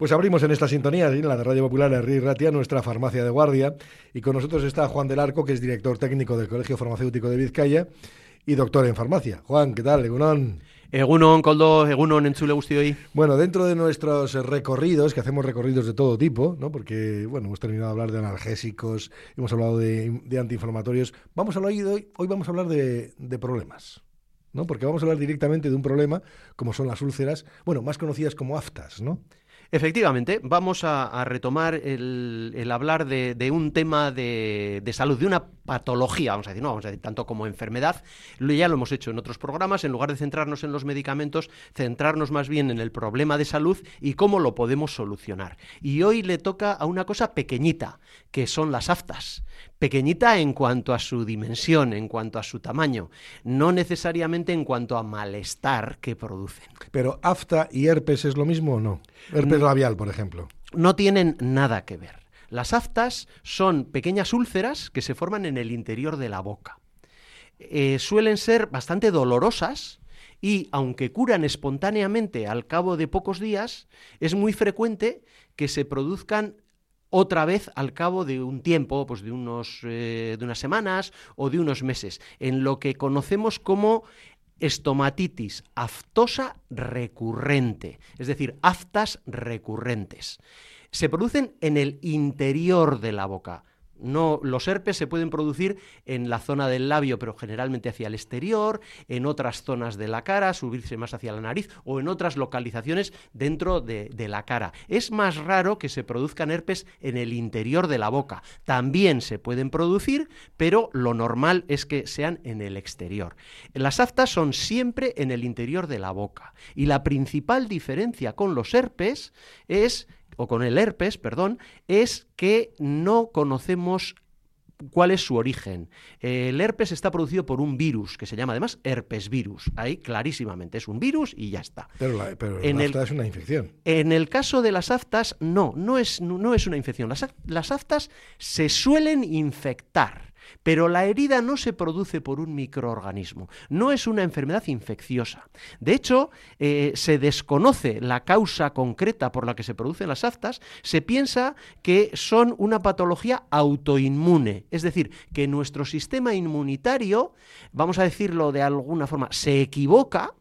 Pues abrimos en esta sintonía, en la de Radio Popular de Ratia, nuestra farmacia de guardia. Y con nosotros está Juan del Arco, que es director técnico del Colegio Farmacéutico de Vizcaya y doctor en farmacia. Juan, ¿qué tal? Egunon. Egunon, Coldo, Egunon, Entzule hoy. Bueno, dentro de nuestros recorridos, que hacemos recorridos de todo tipo, ¿no? porque bueno, hemos terminado de hablar de analgésicos, hemos hablado de, antiinflamatorios, vamos a hablar hoy, hoy vamos a hablar de, de problemas. ¿no? Porque vamos a hablar directamente de un problema como son las úlceras, bueno, más conocidas como aftas, ¿no? Efectivamente, vamos a, retomar el, hablar de, un tema de, salud, de una patología, vamos a decir, no vamos a decir tanto como enfermedad, ya lo hemos hecho en otros programas, en lugar de centrarnos en los medicamentos, centrarnos más bien en el problema de salud y cómo lo podemos solucionar. Y hoy le toca a una cosa pequeñita, que son las aftas. Pequeñita en cuanto a su dimensión, en cuanto a su tamaño, no necesariamente en cuanto a malestar que producen. Pero afta y herpes es lo mismo o no? Herpes labial, por ejemplo. No tienen nada que ver. Las aftas son pequeñas úlceras que se forman en el interior de la boca. Eh, suelen ser bastante dolorosas y, aunque curan espontáneamente al cabo de pocos días, es muy frecuente que se produzcan otra vez al cabo de un tiempo, pues de, unos, eh, de unas semanas o de unos meses, en lo que conocemos como estomatitis aftosa recurrente, es decir, aftas recurrentes. Se producen en el interior de la boca, no, los herpes se pueden producir en la zona del labio, pero generalmente hacia el exterior, en otras zonas de la cara, subirse más hacia la nariz o en otras localizaciones dentro de, de la cara. Es más raro que se produzcan herpes en el interior de la boca. También se pueden producir, pero lo normal es que sean en el exterior. Las aftas son siempre en el interior de la boca y la principal diferencia con los herpes es o con el herpes, perdón, es que no conocemos cuál es su origen. El herpes está producido por un virus que se llama además herpes virus. Ahí clarísimamente es un virus y ya está. Pero la, afta es una infección. En el caso de las aftas, no, no es, no, es una infección. Las, las aftas se suelen infectar pero la herida no se produce por un microorganismo, no es una enfermedad infecciosa. De hecho, eh, se desconoce la causa concreta por la que se producen las aftas, se piensa que son una patología autoinmune, es decir, que nuestro sistema inmunitario, vamos a decirlo de alguna forma, se equivoca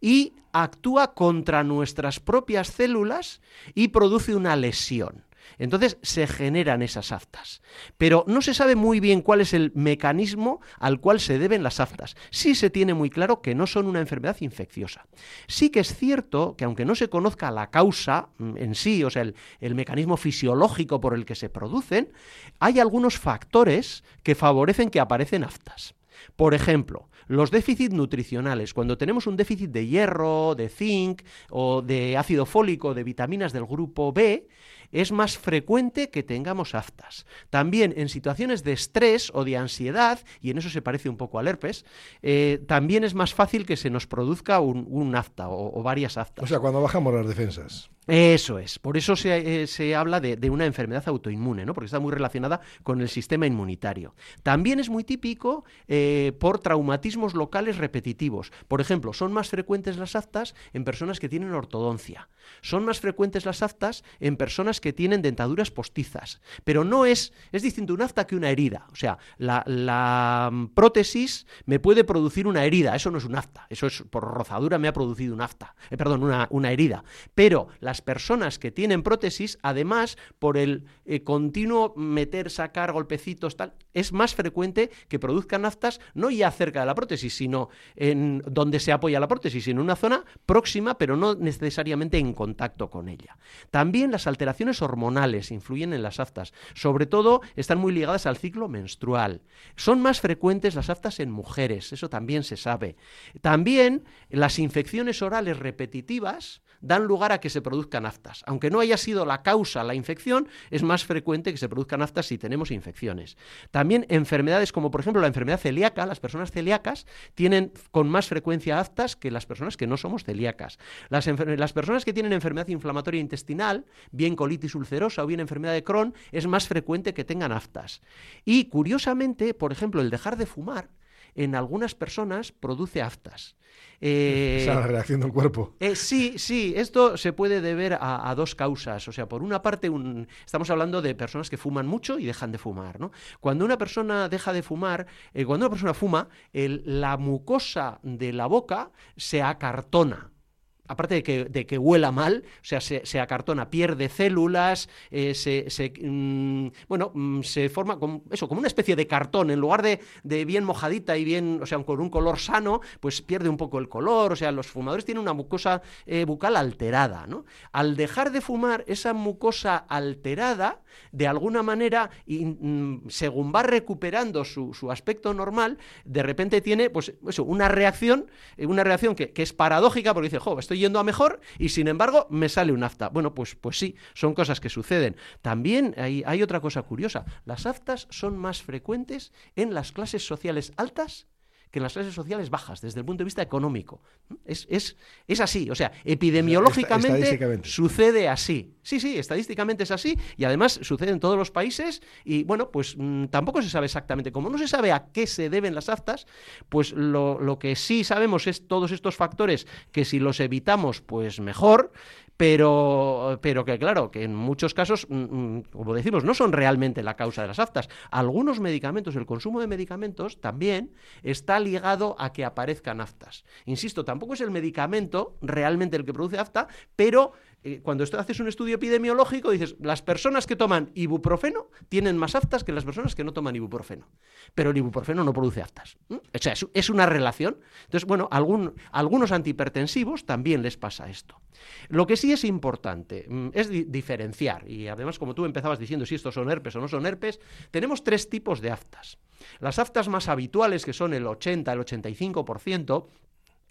y actúa contra nuestras propias células y produce una lesión. Entonces se generan esas aftas. Pero no se sabe muy bien cuál es el mecanismo al cual se deben las aftas. Sí se tiene muy claro que no son una enfermedad infecciosa. Sí que es cierto que aunque no se conozca la causa mm, en sí, o sea, el, el mecanismo fisiológico por el que se producen, hay algunos factores que favorecen que aparecen aftas. Por ejemplo, los déficits nutricionales. Cuando tenemos un déficit de hierro, de zinc o de ácido fólico, de vitaminas del grupo B, es más frecuente que tengamos aftas. También en situaciones de estrés o de ansiedad, y en eso se parece un poco al herpes, eh, también es más fácil que se nos produzca un, afta o, varias aftas. O sea, cuando bajamos las defensas. Eso es, por eso se, eh, habla de, una enfermedad autoinmune, ¿no? porque está muy relacionada con el sistema inmunitario. También es muy típico eh, por traumatismos locales repetitivos. Por ejemplo, son más frecuentes las aftas en personas que tienen ortodoncia. Son más frecuentes las aftas en personas que tienen dentaduras postizas. Pero no es, es distinto un afta que una herida. O sea, la, mm, prótesis me puede producir una herida, eso no es un afta, eso es por rozadura me ha producido un afta, eh, perdón, una, una herida. Pero las personas que tienen prótesis, además, por el eh, continuo meter, sacar golpecitos, tal, es más frecuente que produzcan aftas no ya cerca de la prótesis, sino en donde se apoya la prótesis, en una zona próxima, pero no necesariamente en contacto con ella. También las alteraciones hormonales influyen en las aftas, sobre todo están muy ligadas al ciclo menstrual. Son más frecuentes las aftas en mujeres, eso también se sabe. También las infecciones orales repetitivas dan lugar a que se produzcan aftas. Aunque no haya sido la causa la infección, es más frecuente que se produzcan aftas si tenemos infecciones. También enfermedades como por ejemplo la enfermedad celíaca, las personas celíacas tienen con más frecuencia aftas que las personas que no somos celíacas. Las, personas que tienen enfermedad inflamatoria intestinal, bien colitis ulcerosa o bien enfermedad de Crohn, es más frecuente que tengan aftas. Y curiosamente, por ejemplo, el dejar de fumar en algunas personas produce aftas. Eh, Esa es la reacción del cuerpo. Eh, sí, sí, esto se puede deber a, dos causas. O sea, por una parte, estamos hablando de personas que fuman mucho y dejan de fumar. ¿no? Cuando una persona deja de fumar, eh, cuando una persona fuma, la mucosa de la boca se acartona aparte de que, de que, huela mal, o sea, se, acartona, pierde células, eh, se, mm, bueno, mm, se forma como, eso, como una especie de cartón, en lugar de, bien mojadita y bien, o sea, con un color sano, pues pierde un poco el color, o sea, los fumadores tienen una mucosa eh, bucal alterada, ¿no? Al dejar de fumar, esa mucosa alterada, de alguna manera, y, mm, según va recuperando su, aspecto normal, de repente tiene, pues, eso, una reacción, eh, una reacción que, que es paradójica, porque dice, jo, estoy yendo a mejor y sin embargo me sale un afta. Bueno, pues, pues sí, son cosas que suceden. También hay, hay otra cosa curiosa. Las aftas son más frecuentes en las clases sociales altas que en las clases sociales bajas, desde el punto de vista económico. Es, es, así, o sea, epidemiológicamente sucede así. Sí, sí, estadísticamente es así y además sucede en todos los países y bueno, pues mm, tampoco se sabe exactamente. Como no se sabe a qué se deben las aftas, pues lo, lo que sí sabemos es todos estos factores que si los evitamos, pues mejor, pero, pero que claro, que en muchos casos, mm, mm, como decimos, no son realmente la causa de las aftas. Algunos medicamentos, el consumo de medicamentos también está ligado a que aparezcan aftas. Insisto, tampoco es el medicamento realmente el que produce afta, pero eh, cuando haces un estudio epidemiológico, dices, las personas que toman ibuprofeno tienen más aftas que las personas que no toman ibuprofeno. Pero el ibuprofeno no produce aftas. O sea, es, una relación. Entonces, bueno, algunos antihipertensivos también les pasa esto. Lo que sí es importante es diferenciar, y además, como tú empezabas diciendo si estos son herpes o no son herpes, tenemos tres tipos de aftas. Las aftas más habituales, que son el 80, el 85%,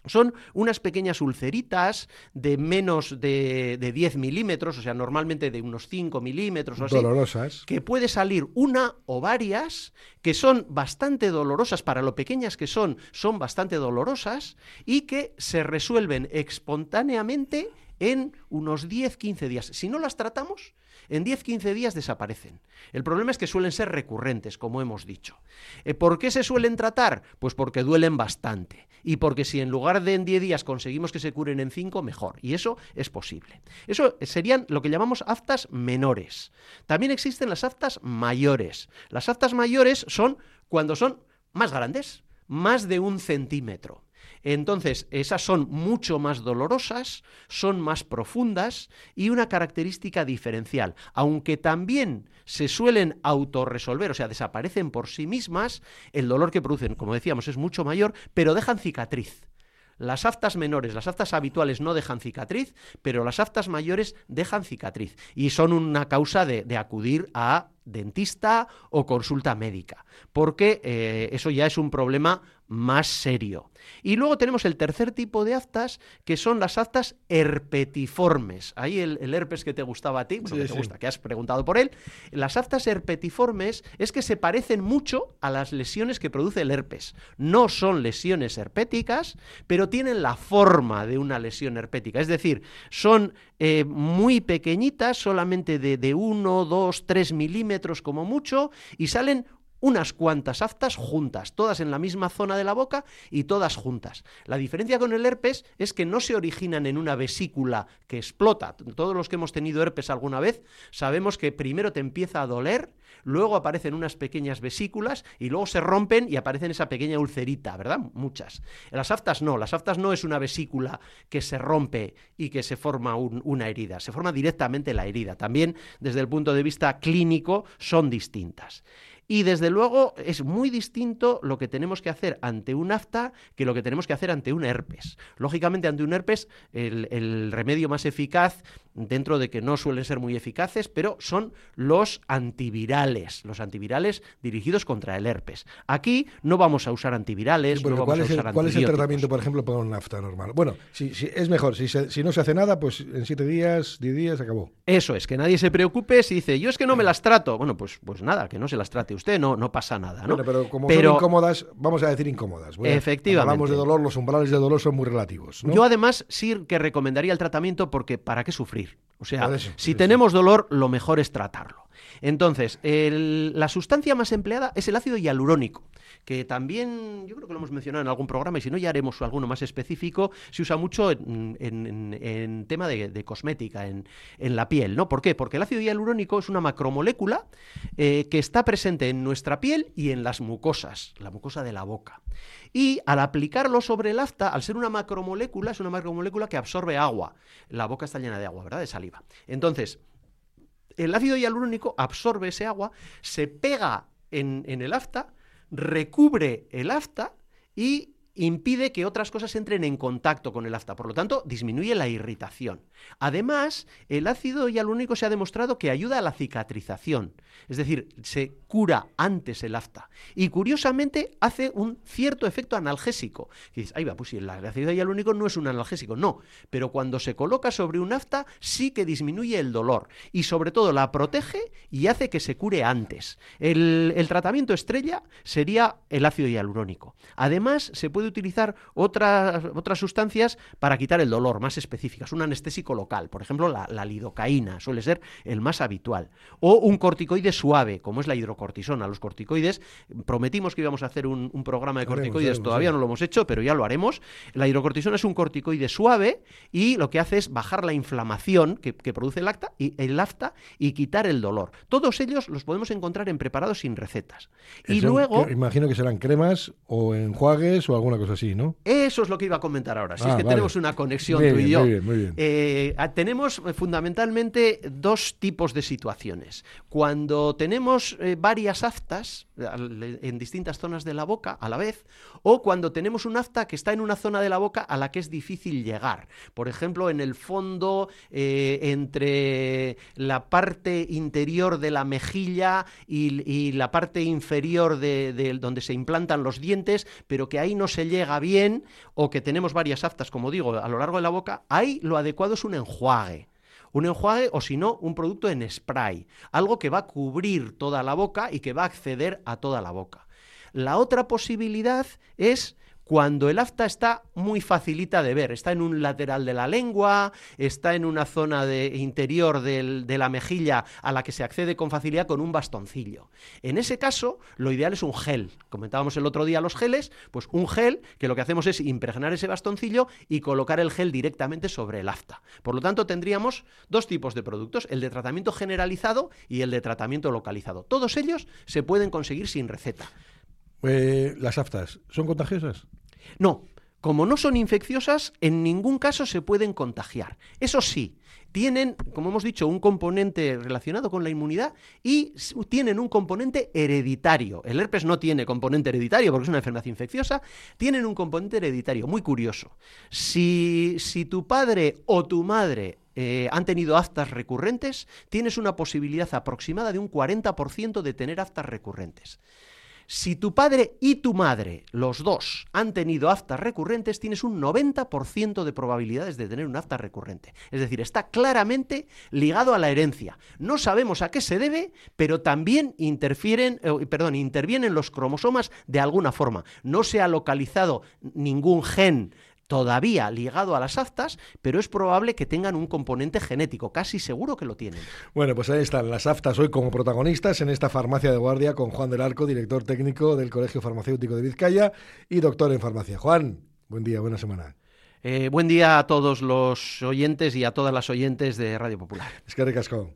son unas pequeñas ulceritas de menos de, 10 milímetros, o sea, normalmente de unos 5 milímetros o así. Dolorosas. Que puede salir una o varias, que son bastante dolorosas, para lo pequeñas que son, son bastante dolorosas, y que se resuelven espontáneamente en unos 10-15 días. Si no las tratamos, en 10-15 días desaparecen. El problema es que suelen ser recurrentes, como hemos dicho. Eh, ¿Por qué se suelen tratar? Pues porque duelen bastante. Y porque si en lugar de en 10 días conseguimos que se curen en 5, mejor. Y eso es posible. Eso serían lo que llamamos aftas menores. También existen las aftas mayores. Las aftas mayores son cuando son más grandes, más de un centímetro. Entonces, esas son mucho más dolorosas, son más profundas y una característica diferencial. Aunque también se suelen autorresolver, o sea, desaparecen por sí mismas, el dolor que producen, como decíamos, es mucho mayor, pero dejan cicatriz. Las aftas menores, las aftas habituales no dejan cicatriz, pero las aftas mayores dejan cicatriz y son una causa de, acudir a dentista o consulta médica, porque eh, eso ya es un problema más serio. Y luego tenemos el tercer tipo de aftas, que son las aftas herpetiformes. Ahí el, herpes que te gustaba a ti, que te gusta, que has preguntado por él. Las aftas herpetiformes es que se parecen mucho a las lesiones que produce el herpes. No son lesiones herpéticas, pero tienen la forma de una lesión herpética. Es decir, son eh, muy pequeñitas, solamente de 1, 2, 3 milímetros como mucho, y salen unas cuantas aftas juntas, todas en la misma zona de la boca y todas juntas. La diferencia con el herpes es que no se originan en una vesícula que explota. Todos los que hemos tenido herpes alguna vez sabemos que primero te empieza a doler, luego aparecen unas pequeñas vesículas y luego se rompen y aparecen esa pequeña ulcerita, ¿verdad? Muchas. Las aftas no, las aftas no es una vesícula que se rompe y que se forma una herida, se forma directamente la herida. También desde el punto de vista clínico son distintas. Y desde luego es muy distinto lo que tenemos que hacer ante un afta que lo que tenemos que hacer ante un herpes. Lógicamente, ante un herpes, el, remedio más eficaz, dentro de que no suelen ser muy eficaces, pero son los antivirales, los antivirales dirigidos contra el herpes. Aquí no vamos a usar antivirales, no vamos ¿cuál, a es el, ¿cuál es el tratamiento, por ejemplo, para un afta normal? Bueno, si, es mejor, si, si no se hace nada, pues en siete días, diez días, acabó. Eso es, que nadie se preocupe si dice, yo es que no me las trato. Bueno, pues, pues nada, que no se las trate usted, no, no pasa nada, ¿no? pero como son incómodas, vamos a decir incómodas. efectivamente. hablamos de dolor, los umbrales de dolor son muy relativos. Yo además sí que recomendaría el tratamiento porque ¿para qué sufrir? O sea, si sí, tenemos dolor, lo mejor es tratarlo. Entonces, el- la sustancia más empleada es el ácido hialurónico, que también, yo creo que lo hemos mencionado en algún programa, y si no, ya haremos alguno más específico, se usa mucho en, en- en- en tema de, de cosmética, en, en la piel, ¿no? ¿Por qué? Porque el ácido hialurónico es una macromolécula eh, que está presente en nuestra piel y en las mucosas, la mucosa de la boca. Y al aplicarlo sobre el afta, al ser una macromolécula, es una macromolécula que absorbe agua. La boca está llena de agua, ¿verdad? De saliva. Entonces, el ácido hialurónico absorbe ese agua, se pega en, en el afta, recubre el afta y impide que otras cosas entren en contacto con el afta. Por lo tanto, disminuye la irritación. Además, el ácido hialurónico se ha demostrado que ayuda a la cicatrización. Es decir, se cura antes el afta. Y curiosamente hace un cierto efecto analgésico. Y ahí va, pues el ácido hialurónico no es un analgésico. No, pero cuando se coloca sobre un afta sí que disminuye el dolor. Y sobre todo la protege y hace que se cure antes. El, el tratamiento estrella sería el ácido hialurónico. Además, se puede utilizar otras, otras sustancias para quitar el dolor, más específicas. Un anestésico local, por ejemplo, la, la lidocaína, suele ser el más habitual. O un corticoide suave, como es la hidrocortisona. Los corticoides, prometimos que íbamos a hacer un, un programa de corticoides, haremos, todavía no lo hemos hecho, pero ya lo haremos. La hidrocortisona es un corticoide suave y lo que hace es bajar la inflamación que, que produce el, acta, y, el afta y quitar el dolor. Todos ellos los podemos encontrar en preparados sin recetas. Y Eso, luego... que imagino que serán cremas o enjuagues o alguna cosa así, ¿no? Eso es lo que iba a comentar ahora. Si Ah, es que vale. tenemos una conexión Muy tú y yo. muy bien, muy bien. Eh, tenemos eh, fundamentalmente dos tipos de situaciones. Cuando tenemos eh, varias aftas en distintas zonas de la boca a la vez, o cuando tenemos un afta que está en una zona de la boca a la que es difícil llegar. Por ejemplo, en el fondo, eh, entre la parte interior de la mejilla y, y la parte inferior de, de donde se implantan los dientes, pero que ahí no se llega bien, o que tenemos varias aftas, como digo, a lo largo de la boca, ahí lo adecuado es un enjuague. Un enjuague o si no, un producto en spray. Algo que va a cubrir toda la boca y que va a acceder a toda la boca. La otra posibilidad es cuando el afta está muy facilita de ver, está en un lateral de la lengua, está en una zona de, interior de la mejilla a la que se accede con facilidad con un bastoncillo. En ese caso, lo ideal es un gel. Comentábamos el otro día los geles, pues un gel que lo que hacemos es impregnar ese bastoncillo y colocar el gel directamente sobre el afta. Por lo tanto, tendríamos dos tipos de productos, el de tratamiento generalizado y el de tratamiento localizado. Todos ellos se pueden conseguir sin receta. Eh, las aftas, ¿son contagiosas? No, como no son infecciosas, en ningún caso se pueden contagiar. Eso sí, tienen, como hemos dicho, un componente relacionado con la inmunidad y tienen un componente hereditario. El herpes no tiene componente hereditario porque es una enfermedad infecciosa, tienen un componente hereditario, muy curioso. Si, si tu padre o tu madre eh, han tenido aftas recurrentes, tienes una posibilidad aproximada de un 40% de tener aftas recurrentes. Si tu padre y tu madre, los dos, han tenido aftas recurrentes, tienes un 90% de probabilidades de tener un afta recurrente. Es decir, está claramente ligado a la herencia. No sabemos a qué se debe, pero también interfieren, eh, perdón, intervienen los cromosomas de alguna forma. No se ha localizado ningún gen todavía ligado a las aftas, pero es probable que tengan un componente genético, casi seguro que lo tienen. Bueno, pues ahí están las aftas hoy como protagonistas en esta farmacia de guardia con Juan del Arco, director técnico del Colegio Farmacéutico de Vizcaya y doctor en farmacia. Juan, buen día, buena semana. Eh, buen día a todos los oyentes y a todas las oyentes de Radio Popular. Es que recascó.